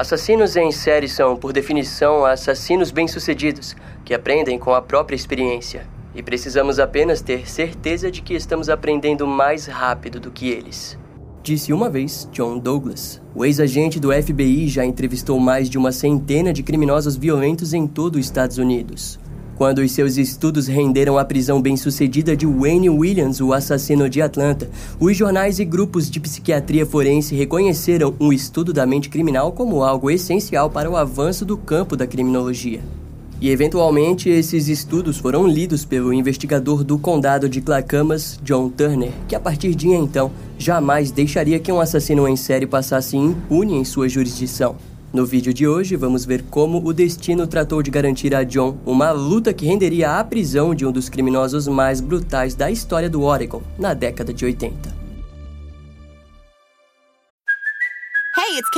Assassinos em série são, por definição, assassinos bem-sucedidos, que aprendem com a própria experiência. E precisamos apenas ter certeza de que estamos aprendendo mais rápido do que eles. Disse uma vez John Douglas. O ex-agente do FBI já entrevistou mais de uma centena de criminosos violentos em todo os Estados Unidos. Quando os seus estudos renderam a prisão bem-sucedida de Wayne Williams, o assassino de Atlanta, os jornais e grupos de psiquiatria forense reconheceram o estudo da mente criminal como algo essencial para o avanço do campo da criminologia. E eventualmente esses estudos foram lidos pelo investigador do condado de Clackamas, John Turner, que a partir de então jamais deixaria que um assassino em série passasse impune em sua jurisdição. No vídeo de hoje, vamos ver como o destino tratou de garantir a John uma luta que renderia a prisão de um dos criminosos mais brutais da história do Oregon na década de 80.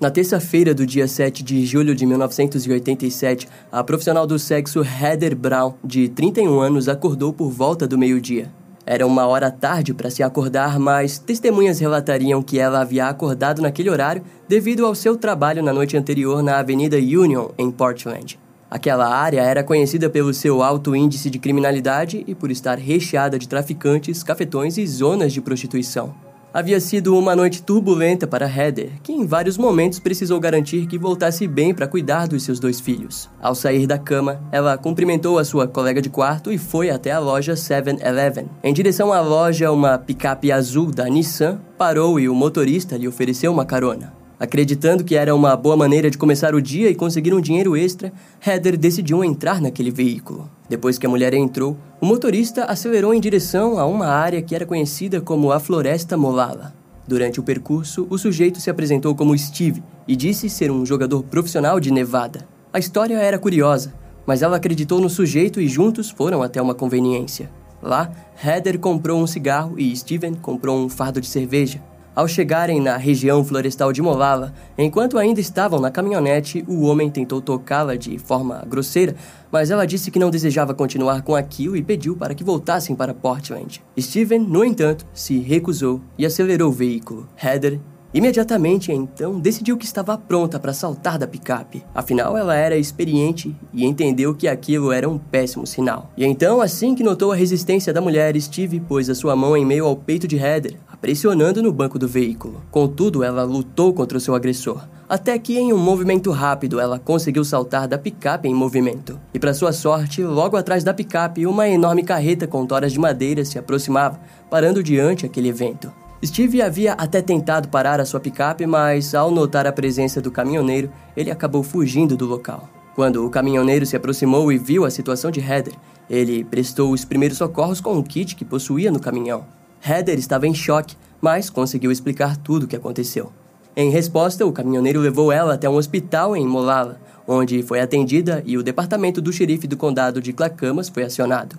Na terça-feira do dia 7 de julho de 1987, a profissional do sexo Heather Brown, de 31 anos, acordou por volta do meio-dia. Era uma hora tarde para se acordar, mas testemunhas relatariam que ela havia acordado naquele horário devido ao seu trabalho na noite anterior na Avenida Union, em Portland. Aquela área era conhecida pelo seu alto índice de criminalidade e por estar recheada de traficantes, cafetões e zonas de prostituição. Havia sido uma noite turbulenta para Heather, que em vários momentos precisou garantir que voltasse bem para cuidar dos seus dois filhos. Ao sair da cama, ela cumprimentou a sua colega de quarto e foi até a loja 7-Eleven. Em direção à loja, uma picape azul da Nissan parou e o motorista lhe ofereceu uma carona. Acreditando que era uma boa maneira de começar o dia e conseguir um dinheiro extra, Heather decidiu entrar naquele veículo. Depois que a mulher entrou, o motorista acelerou em direção a uma área que era conhecida como a Floresta Molala. Durante o percurso, o sujeito se apresentou como Steve e disse ser um jogador profissional de Nevada. A história era curiosa, mas ela acreditou no sujeito e juntos foram até uma conveniência. Lá, Heather comprou um cigarro e Steven comprou um fardo de cerveja. Ao chegarem na região florestal de Molala, enquanto ainda estavam na caminhonete, o homem tentou tocá-la de forma grosseira, mas ela disse que não desejava continuar com aquilo e pediu para que voltassem para Portland. Steven, no entanto, se recusou e acelerou o veículo. Heather Imediatamente, então, decidiu que estava pronta para saltar da picape. Afinal, ela era experiente e entendeu que aquilo era um péssimo sinal. E então, assim que notou a resistência da mulher, Steve pôs a sua mão em meio ao peito de Heather, pressionando no banco do veículo. Contudo, ela lutou contra o seu agressor. Até que, em um movimento rápido, ela conseguiu saltar da picape em movimento. E, para sua sorte, logo atrás da picape, uma enorme carreta com toras de madeira se aproximava, parando diante aquele evento. Steve havia até tentado parar a sua picape, mas ao notar a presença do caminhoneiro, ele acabou fugindo do local. Quando o caminhoneiro se aproximou e viu a situação de Heather, ele prestou os primeiros socorros com um kit que possuía no caminhão. Heather estava em choque, mas conseguiu explicar tudo o que aconteceu. Em resposta, o caminhoneiro levou ela até um hospital em Molala, onde foi atendida e o departamento do xerife do condado de Clackamas foi acionado.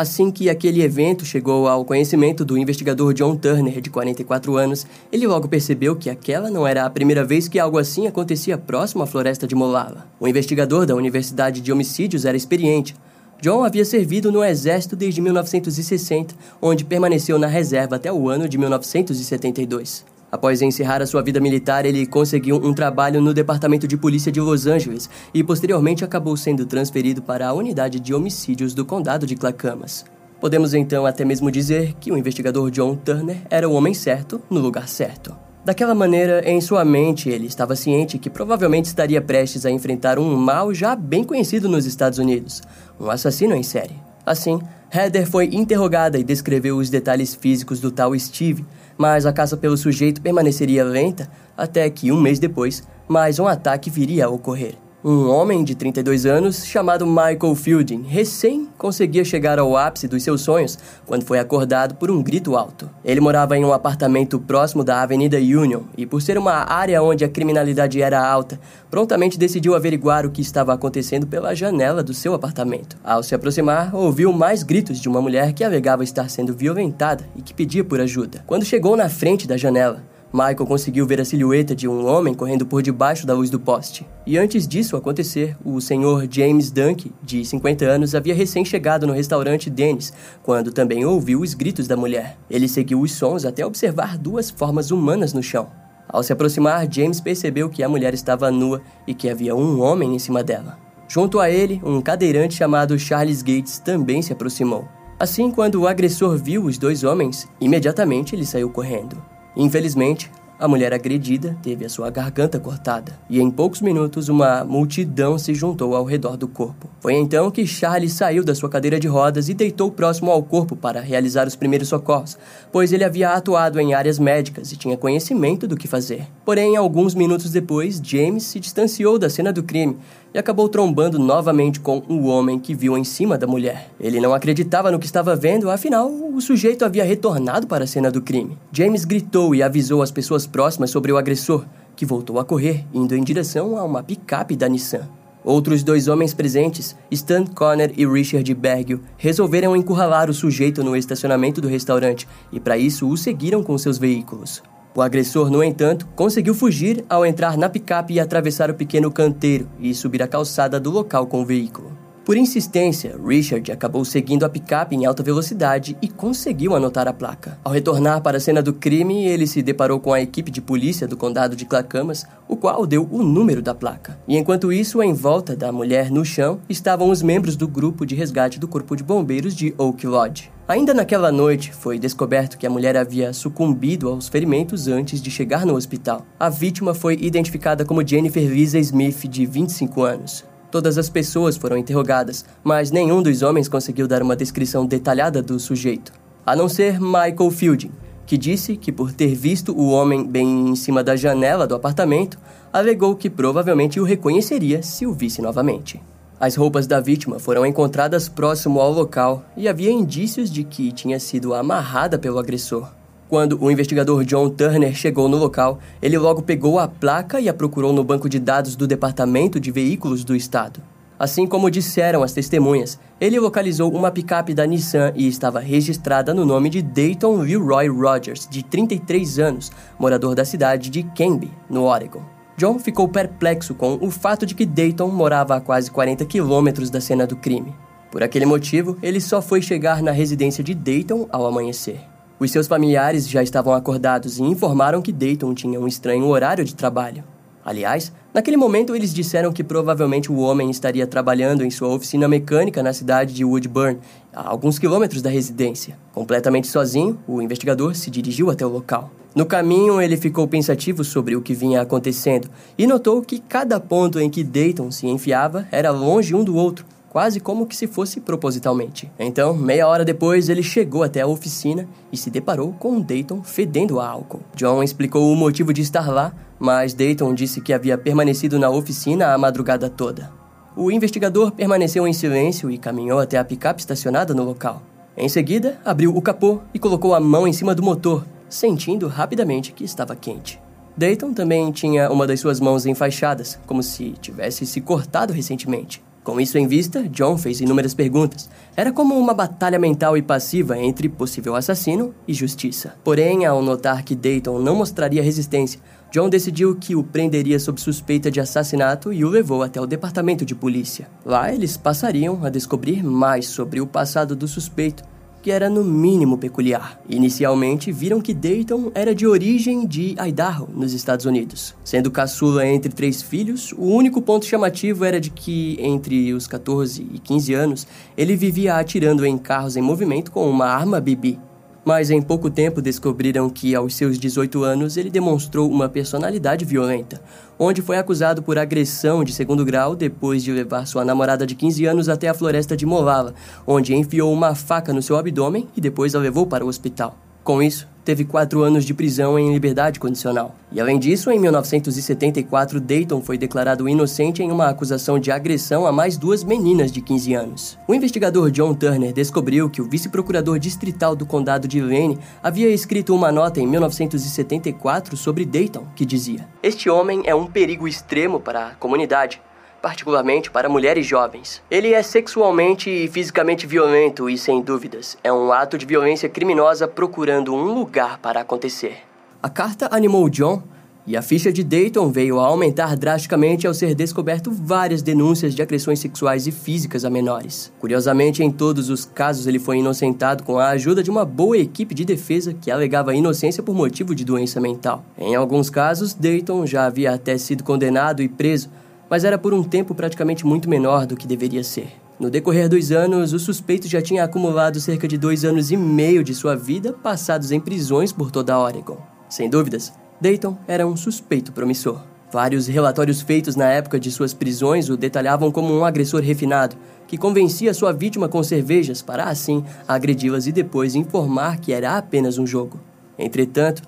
Assim que aquele evento chegou ao conhecimento do investigador John Turner, de 44 anos, ele logo percebeu que aquela não era a primeira vez que algo assim acontecia próximo à floresta de Molala. O investigador da Universidade de Homicídios era experiente. John havia servido no exército desde 1960, onde permaneceu na reserva até o ano de 1972. Após encerrar a sua vida militar, ele conseguiu um trabalho no Departamento de Polícia de Los Angeles e posteriormente acabou sendo transferido para a unidade de homicídios do condado de Clackamas. Podemos então até mesmo dizer que o investigador John Turner era o homem certo no lugar certo. Daquela maneira, em sua mente, ele estava ciente que provavelmente estaria prestes a enfrentar um mal já bem conhecido nos Estados Unidos, um assassino em série. Assim, Heather foi interrogada e descreveu os detalhes físicos do tal Steve, mas a caça pelo sujeito permaneceria lenta até que, um mês depois, mais um ataque viria a ocorrer. Um homem de 32 anos chamado Michael Fielding recém conseguia chegar ao ápice dos seus sonhos quando foi acordado por um grito alto. Ele morava em um apartamento próximo da Avenida Union e, por ser uma área onde a criminalidade era alta, prontamente decidiu averiguar o que estava acontecendo pela janela do seu apartamento. Ao se aproximar, ouviu mais gritos de uma mulher que alegava estar sendo violentada e que pedia por ajuda. Quando chegou na frente da janela, Michael conseguiu ver a silhueta de um homem correndo por debaixo da luz do poste. E antes disso acontecer, o senhor James Dunk, de 50 anos, havia recém-chegado no restaurante Dennis, quando também ouviu os gritos da mulher. Ele seguiu os sons até observar duas formas humanas no chão. Ao se aproximar, James percebeu que a mulher estava nua e que havia um homem em cima dela. Junto a ele, um cadeirante chamado Charles Gates também se aproximou. Assim, quando o agressor viu os dois homens, imediatamente ele saiu correndo. Infelizmente, a mulher agredida teve a sua garganta cortada, e em poucos minutos uma multidão se juntou ao redor do corpo. Foi então que Charlie saiu da sua cadeira de rodas e deitou próximo ao corpo para realizar os primeiros socorros, pois ele havia atuado em áreas médicas e tinha conhecimento do que fazer. Porém, alguns minutos depois, James se distanciou da cena do crime e acabou trombando novamente com o homem que viu em cima da mulher. Ele não acreditava no que estava vendo, afinal, o sujeito havia retornado para a cena do crime. James gritou e avisou as pessoas próximas sobre o agressor, que voltou a correr, indo em direção a uma picape da Nissan. Outros dois homens presentes, Stan Conner e Richard Bergio, resolveram encurralar o sujeito no estacionamento do restaurante e, para isso, o seguiram com seus veículos. O agressor, no entanto, conseguiu fugir ao entrar na picape e atravessar o pequeno canteiro e subir a calçada do local com o veículo. Por insistência, Richard acabou seguindo a picape em alta velocidade e conseguiu anotar a placa. Ao retornar para a cena do crime, ele se deparou com a equipe de polícia do condado de Clacamas, o qual deu o número da placa. E enquanto isso, em volta da mulher no chão, estavam os membros do grupo de resgate do Corpo de Bombeiros de Oak Lodge. Ainda naquela noite, foi descoberto que a mulher havia sucumbido aos ferimentos antes de chegar no hospital. A vítima foi identificada como Jennifer Lisa Smith, de 25 anos. Todas as pessoas foram interrogadas, mas nenhum dos homens conseguiu dar uma descrição detalhada do sujeito, a não ser Michael Fielding, que disse que por ter visto o homem bem em cima da janela do apartamento, alegou que provavelmente o reconheceria se o visse novamente. As roupas da vítima foram encontradas próximo ao local e havia indícios de que tinha sido amarrada pelo agressor. Quando o investigador John Turner chegou no local, ele logo pegou a placa e a procurou no banco de dados do Departamento de Veículos do Estado. Assim como disseram as testemunhas, ele localizou uma picape da Nissan e estava registrada no nome de Dayton Leroy Rogers, de 33 anos, morador da cidade de Canby, no Oregon. John ficou perplexo com o fato de que Dayton morava a quase 40 quilômetros da cena do crime. Por aquele motivo, ele só foi chegar na residência de Dayton ao amanhecer. Os seus familiares já estavam acordados e informaram que Dayton tinha um estranho horário de trabalho. Aliás, naquele momento eles disseram que provavelmente o homem estaria trabalhando em sua oficina mecânica na cidade de Woodburn, a alguns quilômetros da residência. Completamente sozinho, o investigador se dirigiu até o local. No caminho, ele ficou pensativo sobre o que vinha acontecendo e notou que cada ponto em que Dayton se enfiava era longe um do outro, quase como que se fosse propositalmente. Então, meia hora depois, ele chegou até a oficina e se deparou com Dayton fedendo a álcool. John explicou o motivo de estar lá, mas Dayton disse que havia permanecido na oficina a madrugada toda. O investigador permaneceu em silêncio e caminhou até a picape estacionada no local. Em seguida, abriu o capô e colocou a mão em cima do motor, sentindo rapidamente que estava quente. Dayton também tinha uma das suas mãos enfaixadas, como se tivesse se cortado recentemente. Com isso em vista, John fez inúmeras perguntas. Era como uma batalha mental e passiva entre possível assassino e justiça. Porém, ao notar que Dayton não mostraria resistência, John decidiu que o prenderia sob suspeita de assassinato e o levou até o departamento de polícia. Lá, eles passariam a descobrir mais sobre o passado do suspeito que era no mínimo peculiar. Inicialmente, viram que Dayton era de origem de Idaho, nos Estados Unidos. Sendo caçula entre três filhos, o único ponto chamativo era de que, entre os 14 e 15 anos, ele vivia atirando em carros em movimento com uma arma BB mas em pouco tempo descobriram que, aos seus 18 anos, ele demonstrou uma personalidade violenta, onde foi acusado por agressão de segundo grau depois de levar sua namorada de 15 anos até a floresta de Molala, onde enfiou uma faca no seu abdômen e depois a levou para o hospital. Com isso, teve quatro anos de prisão em liberdade condicional. E além disso, em 1974, Dayton foi declarado inocente em uma acusação de agressão a mais duas meninas de 15 anos. O investigador John Turner descobriu que o vice-procurador distrital do condado de Lane havia escrito uma nota em 1974 sobre Dayton que dizia: Este homem é um perigo extremo para a comunidade particularmente para mulheres jovens. Ele é sexualmente e fisicamente violento e, sem dúvidas, é um ato de violência criminosa procurando um lugar para acontecer. A carta animou John e a ficha de Dayton veio a aumentar drasticamente ao ser descoberto várias denúncias de agressões sexuais e físicas a menores. Curiosamente, em todos os casos ele foi inocentado com a ajuda de uma boa equipe de defesa que alegava inocência por motivo de doença mental. Em alguns casos, Dayton já havia até sido condenado e preso, mas era por um tempo praticamente muito menor do que deveria ser. No decorrer dos anos, o suspeito já tinha acumulado cerca de dois anos e meio de sua vida passados em prisões por toda a Oregon. Sem dúvidas, Dayton era um suspeito promissor. Vários relatórios feitos na época de suas prisões o detalhavam como um agressor refinado, que convencia sua vítima com cervejas para assim agredi-las e depois informar que era apenas um jogo. Entretanto,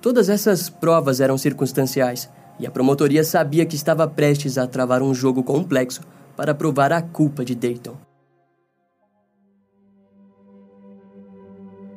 todas essas provas eram circunstanciais e a promotoria sabia que estava prestes a travar um jogo complexo para provar a culpa de Dayton.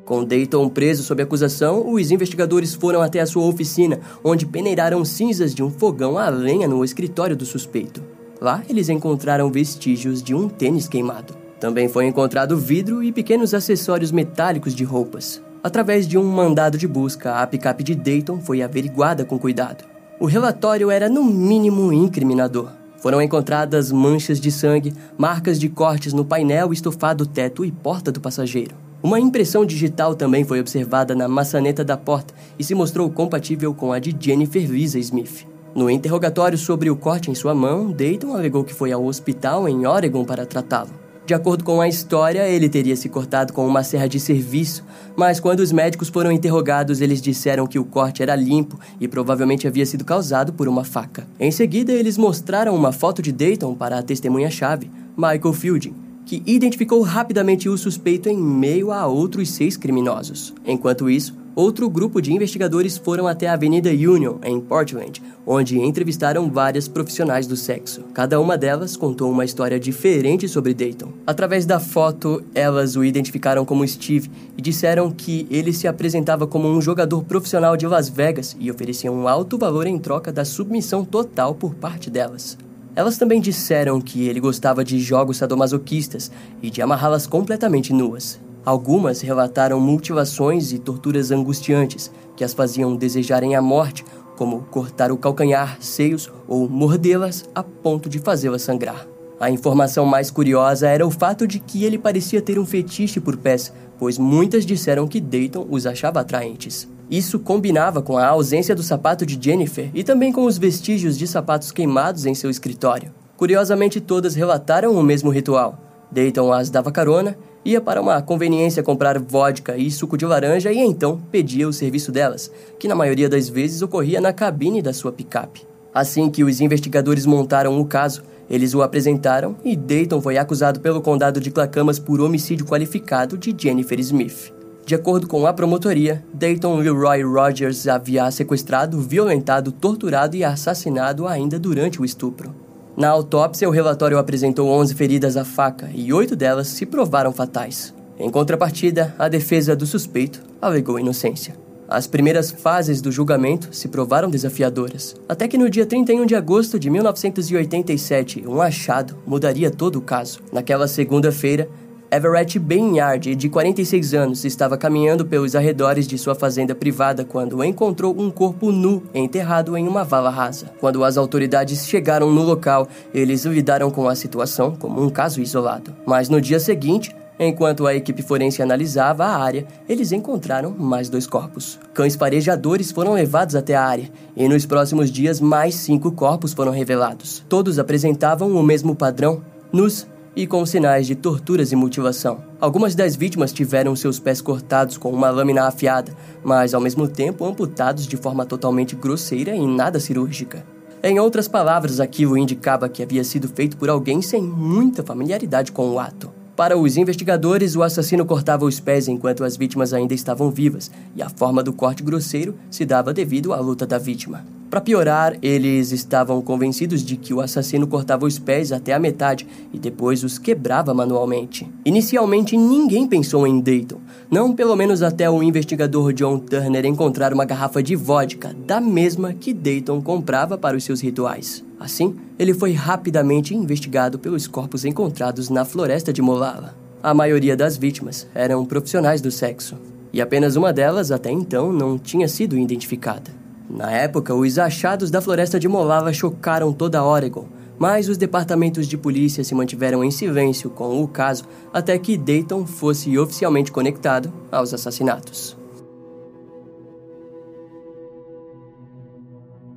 Com Dayton preso sob acusação, os investigadores foram até a sua oficina, onde peneiraram cinzas de um fogão a lenha no escritório do suspeito. Lá, eles encontraram vestígios de um tênis queimado. Também foi encontrado vidro e pequenos acessórios metálicos de roupas. Através de um mandado de busca, a picape de Dayton foi averiguada com cuidado. O relatório era, no mínimo, incriminador. Foram encontradas manchas de sangue, marcas de cortes no painel, estofado, teto e porta do passageiro. Uma impressão digital também foi observada na maçaneta da porta e se mostrou compatível com a de Jennifer Lisa Smith. No interrogatório sobre o corte em sua mão, Dayton alegou que foi ao hospital em Oregon para tratá-lo. De acordo com a história, ele teria se cortado com uma serra de serviço, mas quando os médicos foram interrogados, eles disseram que o corte era limpo e provavelmente havia sido causado por uma faca. Em seguida, eles mostraram uma foto de Dayton para a testemunha-chave, Michael Fielding, que identificou rapidamente o suspeito em meio a outros seis criminosos. Enquanto isso, outro grupo de investigadores foram até a Avenida Union, em Portland, onde entrevistaram várias profissionais do sexo. Cada uma delas contou uma história diferente sobre Dayton. Através da foto, elas o identificaram como Steve e disseram que ele se apresentava como um jogador profissional de Las Vegas e oferecia um alto valor em troca da submissão total por parte delas. Elas também disseram que ele gostava de jogos sadomasoquistas e de amarrá-las completamente nuas. Algumas relataram mutilações e torturas angustiantes que as faziam desejarem a morte, como cortar o calcanhar, seios ou mordê-las a ponto de fazê-las sangrar. A informação mais curiosa era o fato de que ele parecia ter um fetiche por pés, pois muitas disseram que Dayton os achava atraentes. Isso combinava com a ausência do sapato de Jennifer e também com os vestígios de sapatos queimados em seu escritório. Curiosamente, todas relataram o mesmo ritual. Dayton as dava carona ia para uma conveniência comprar vodka e suco de laranja e então pedia o serviço delas, que na maioria das vezes ocorria na cabine da sua picape. Assim que os investigadores montaram o caso, eles o apresentaram e Dayton foi acusado pelo condado de Clackamas por homicídio qualificado de Jennifer Smith. De acordo com a promotoria, Dayton Leroy Rogers havia sequestrado, violentado, torturado e assassinado ainda durante o estupro. Na autópsia, o relatório apresentou 11 feridas à faca e oito delas se provaram fatais. Em contrapartida, a defesa do suspeito alegou inocência. As primeiras fases do julgamento se provaram desafiadoras, até que no dia 31 de agosto de 1987, um achado mudaria todo o caso. Naquela segunda-feira, Everett Bainard, de 46 anos, estava caminhando pelos arredores de sua fazenda privada quando encontrou um corpo nu enterrado em uma vala rasa. Quando as autoridades chegaram no local, eles lidaram com a situação como um caso isolado. Mas no dia seguinte, Enquanto a equipe forense analisava a área, eles encontraram mais dois corpos. Cães farejadores foram levados até a área, e nos próximos dias mais cinco corpos foram revelados. Todos apresentavam o mesmo padrão: nus, e com sinais de torturas e mutilação. Algumas das vítimas tiveram seus pés cortados com uma lâmina afiada, mas ao mesmo tempo amputados de forma totalmente grosseira e nada cirúrgica. Em outras palavras, aquilo indicava que havia sido feito por alguém sem muita familiaridade com o ato. Para os investigadores, o assassino cortava os pés enquanto as vítimas ainda estavam vivas, e a forma do corte grosseiro se dava devido à luta da vítima. Para piorar, eles estavam convencidos de que o assassino cortava os pés até a metade e depois os quebrava manualmente. Inicialmente, ninguém pensou em Dayton, não pelo menos até o investigador John Turner encontrar uma garrafa de vodka, da mesma que Dayton comprava para os seus rituais. Assim, ele foi rapidamente investigado pelos corpos encontrados na floresta de Molala. A maioria das vítimas eram profissionais do sexo, e apenas uma delas até então não tinha sido identificada. Na época, os achados da floresta de Molava chocaram toda Oregon, mas os departamentos de polícia se mantiveram em silêncio com o caso até que Dayton fosse oficialmente conectado aos assassinatos.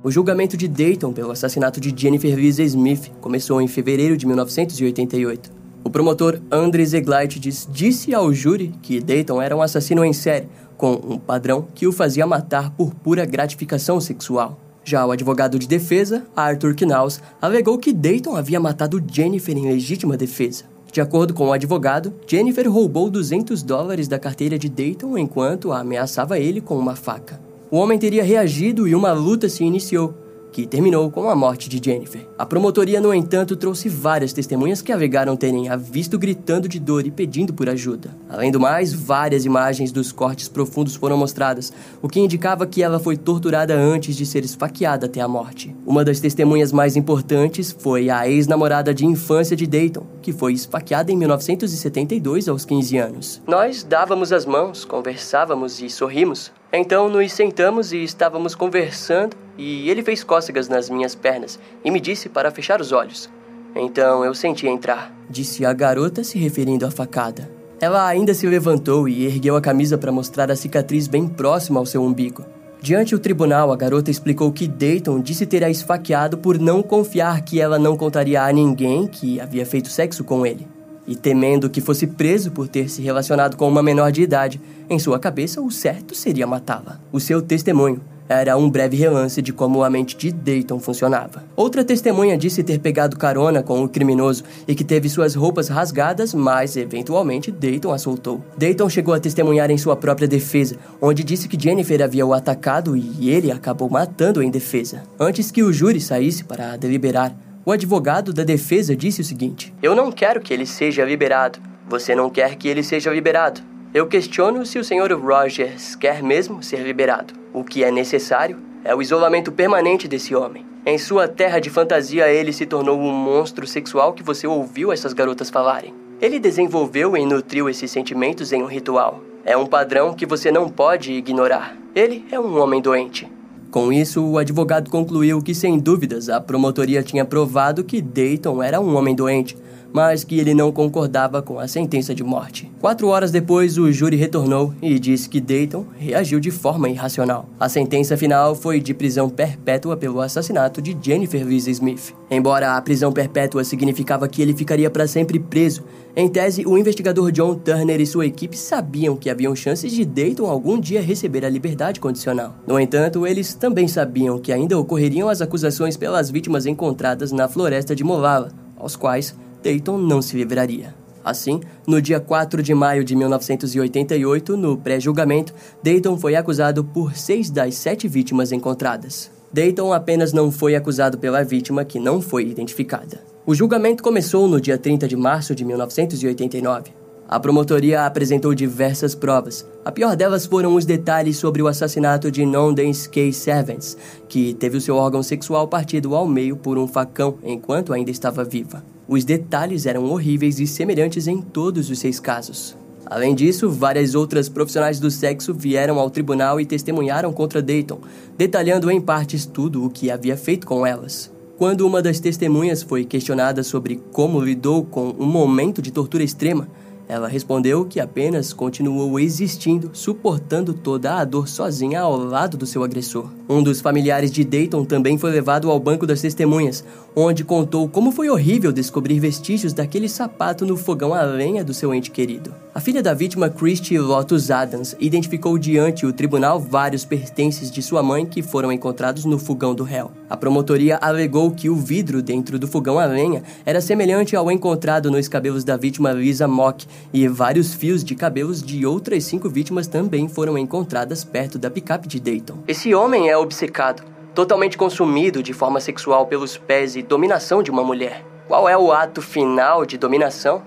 O julgamento de Dayton pelo assassinato de Jennifer Lisa Smith começou em fevereiro de 1988. O promotor Andres Eglaitidis disse ao júri que Dayton era um assassino em série com um padrão que o fazia matar por pura gratificação sexual. Já o advogado de defesa, Arthur Knaus, alegou que Dayton havia matado Jennifer em legítima defesa. De acordo com o advogado, Jennifer roubou 200 dólares da carteira de Dayton enquanto ameaçava ele com uma faca. O homem teria reagido e uma luta se iniciou, que terminou com a morte de Jennifer. A promotoria, no entanto, trouxe várias testemunhas que alegaram terem a visto gritando de dor e pedindo por ajuda. Além do mais, várias imagens dos cortes profundos foram mostradas, o que indicava que ela foi torturada antes de ser esfaqueada até a morte. Uma das testemunhas mais importantes foi a ex-namorada de infância de Dayton, que foi esfaqueada em 1972 aos 15 anos. Nós dávamos as mãos, conversávamos e sorrimos. Então nos sentamos e estávamos conversando e ele fez cócegas nas minhas pernas e me disse para fechar os olhos. Então eu senti entrar, disse a garota se referindo à facada. Ela ainda se levantou e ergueu a camisa para mostrar a cicatriz bem próxima ao seu umbigo. Diante o tribunal, a garota explicou que Dayton disse ter a esfaqueado por não confiar que ela não contaria a ninguém que havia feito sexo com ele e temendo que fosse preso por ter se relacionado com uma menor de idade, em sua cabeça o certo seria matá-la. O seu testemunho era um breve relance de como a mente de Dayton funcionava. Outra testemunha disse ter pegado carona com o criminoso e que teve suas roupas rasgadas, mas eventualmente Dayton a soltou. Dayton chegou a testemunhar em sua própria defesa, onde disse que Jennifer havia o atacado e ele acabou matando em defesa. Antes que o júri saísse para deliberar, o advogado da defesa disse o seguinte: Eu não quero que ele seja liberado. Você não quer que ele seja liberado. Eu questiono se o Sr. Rogers quer mesmo ser liberado. O que é necessário é o isolamento permanente desse homem. Em sua terra de fantasia, ele se tornou um monstro sexual que você ouviu essas garotas falarem. Ele desenvolveu e nutriu esses sentimentos em um ritual. É um padrão que você não pode ignorar. Ele é um homem doente. Com isso, o advogado concluiu que, sem dúvidas, a promotoria tinha provado que Dayton era um homem doente, mas que ele não concordava com a sentença de morte. Quatro horas depois, o júri retornou e disse que Dayton reagiu de forma irracional. A sentença final foi de prisão perpétua pelo assassinato de Jennifer Louise Smith. Embora a prisão perpétua significava que ele ficaria para sempre preso, em tese, o investigador John Turner e sua equipe sabiam que haviam chances de Dayton algum dia receber a liberdade condicional. No entanto, eles também sabiam que ainda ocorreriam as acusações pelas vítimas encontradas na floresta de Molala, aos quais Dayton não se livraria. Assim, no dia 4 de maio de 1988, no pré-julgamento, Dayton foi acusado por seis das sete vítimas encontradas. Dayton apenas não foi acusado pela vítima que não foi identificada. O julgamento começou no dia 30 de março de 1989. A promotoria apresentou diversas provas. A pior delas foram os detalhes sobre o assassinato de Nondens K. Servants, que teve o seu órgão sexual partido ao meio por um facão enquanto ainda estava viva. Os detalhes eram horríveis e semelhantes em todos os seis casos. Além disso, várias outras profissionais do sexo vieram ao tribunal e testemunharam contra Dayton, detalhando em partes tudo o que havia feito com elas. Quando uma das testemunhas foi questionada sobre como lidou com um momento de tortura extrema, Ela respondeu que apenas continuou existindo, suportando toda a dor sozinha ao lado do seu agressor. Um dos familiares de Dayton também foi levado ao banco das testemunhas, onde contou como foi horrível descobrir vestígios daquele sapato no fogão a lenha do seu ente querido. A filha da vítima, Christy Lotus Adams, identificou diante o tribunal vários pertences de sua mãe que foram encontrados no fogão do réu. A promotoria alegou que o vidro dentro do fogão a lenha era semelhante ao encontrado nos cabelos da vítima Lisa Mock, e vários fios de cabelos de outras cinco vítimas também foram encontradas perto da picape de Dayton. Esse homem é obcecado, totalmente consumido de forma sexual pelos pés e dominação de uma mulher. Qual é o ato final de dominação?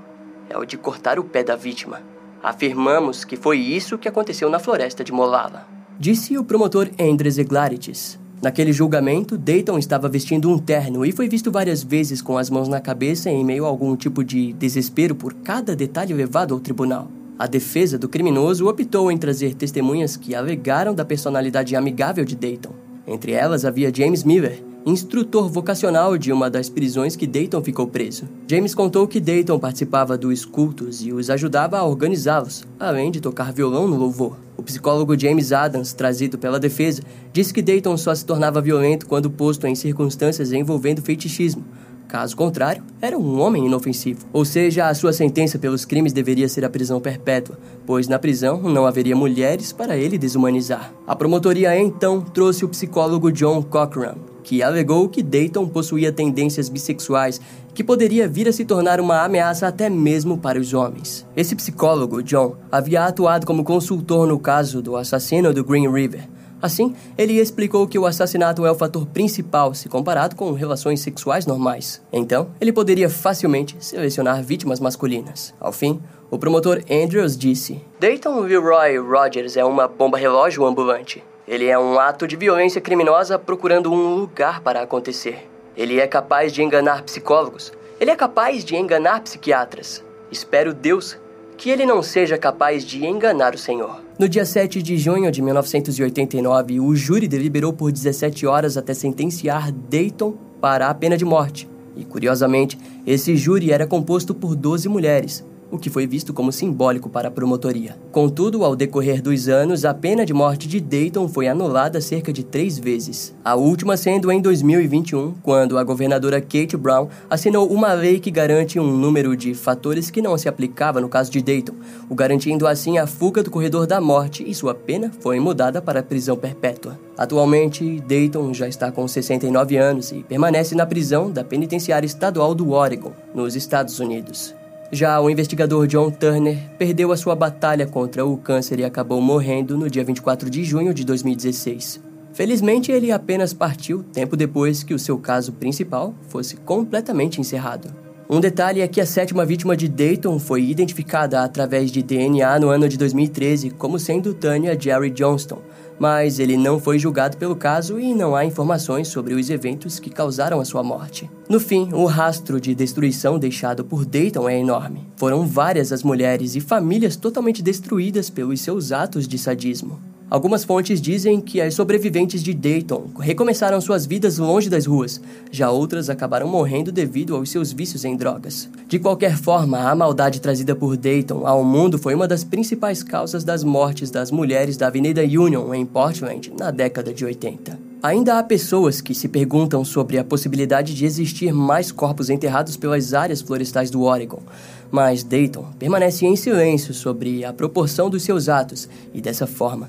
É o de cortar o pé da vítima. Afirmamos que foi isso que aconteceu na floresta de Molala. Disse o promotor Andres Eglaritis. Naquele julgamento, Dayton estava vestindo um terno e foi visto várias vezes com as mãos na cabeça em meio a algum tipo de desespero por cada detalhe levado ao tribunal. A defesa do criminoso optou em trazer testemunhas que alegaram da personalidade amigável de Dayton. Entre elas havia James Miller, instrutor vocacional de uma das prisões que Dayton ficou preso. James contou que Dayton participava dos cultos e os ajudava a organizá-los, além de tocar violão no louvor. O psicólogo James Adams, trazido pela defesa, disse que Dayton só se tornava violento quando posto em circunstâncias envolvendo fetichismo. Caso contrário, era um homem inofensivo. Ou seja, a sua sentença pelos crimes deveria ser a prisão perpétua, pois na prisão não haveria mulheres para ele desumanizar. A promotoria então trouxe o psicólogo John Cochran, que alegou que Dayton possuía tendências bissexuais que poderia vir a se tornar uma ameaça até mesmo para os homens. Esse psicólogo, John, havia atuado como consultor no caso do assassino do Green River. Assim, ele explicou que o assassinato é o fator principal se comparado com relações sexuais normais. Então, ele poderia facilmente selecionar vítimas masculinas. Ao fim, o promotor Andrews disse: Dayton Leroy Rogers é uma bomba relógio ambulante. Ele é um ato de violência criminosa procurando um lugar para acontecer. Ele é capaz de enganar psicólogos. Ele é capaz de enganar psiquiatras. Espero Deus que ele não seja capaz de enganar o Senhor. No dia 7 de junho de 1989, o júri deliberou por 17 horas até sentenciar Dayton para a pena de morte. E curiosamente, esse júri era composto por 12 mulheres, o que foi visto como simbólico para a promotoria. Contudo, ao decorrer dos anos, a pena de morte de Dayton foi anulada cerca de três vezes. A última sendo em 2021, quando a governadora Kate Brown assinou uma lei que garante um número de fatores que não se aplicava no caso de Dayton, o garantindo assim a fuga do corredor da morte e sua pena foi mudada para prisão perpétua. Atualmente, Dayton já está com 69 anos e permanece na prisão da Penitenciária Estadual do Oregon, nos Estados Unidos. Já o investigador John Turner perdeu a sua batalha contra o câncer e acabou morrendo no dia 24 de junho de 2016. Felizmente, ele apenas partiu tempo depois que o seu caso principal fosse completamente encerrado. Um detalhe é que a sétima vítima de Dayton foi identificada através de DNA no ano de 2013 como sendo Tanya Jerry Johnston, mas ele não foi julgado pelo caso e não há informações sobre os eventos que causaram a sua morte. No fim, o rastro de destruição deixado por Dayton é enorme. Foram várias as mulheres e famílias totalmente destruídas pelos seus atos de sadismo. Algumas fontes dizem que as sobreviventes de Dayton recomeçaram suas vidas longe das ruas, já outras acabaram morrendo devido aos seus vícios em drogas. De qualquer forma, a maldade trazida por Dayton ao mundo foi uma das principais causas das mortes das mulheres da Avenida Union em Portland na década de 80. Ainda há pessoas que se perguntam sobre a possibilidade de existir mais corpos enterrados pelas áreas florestais do Oregon, mas Dayton permanece em silêncio sobre a proporção dos seus atos e, dessa forma,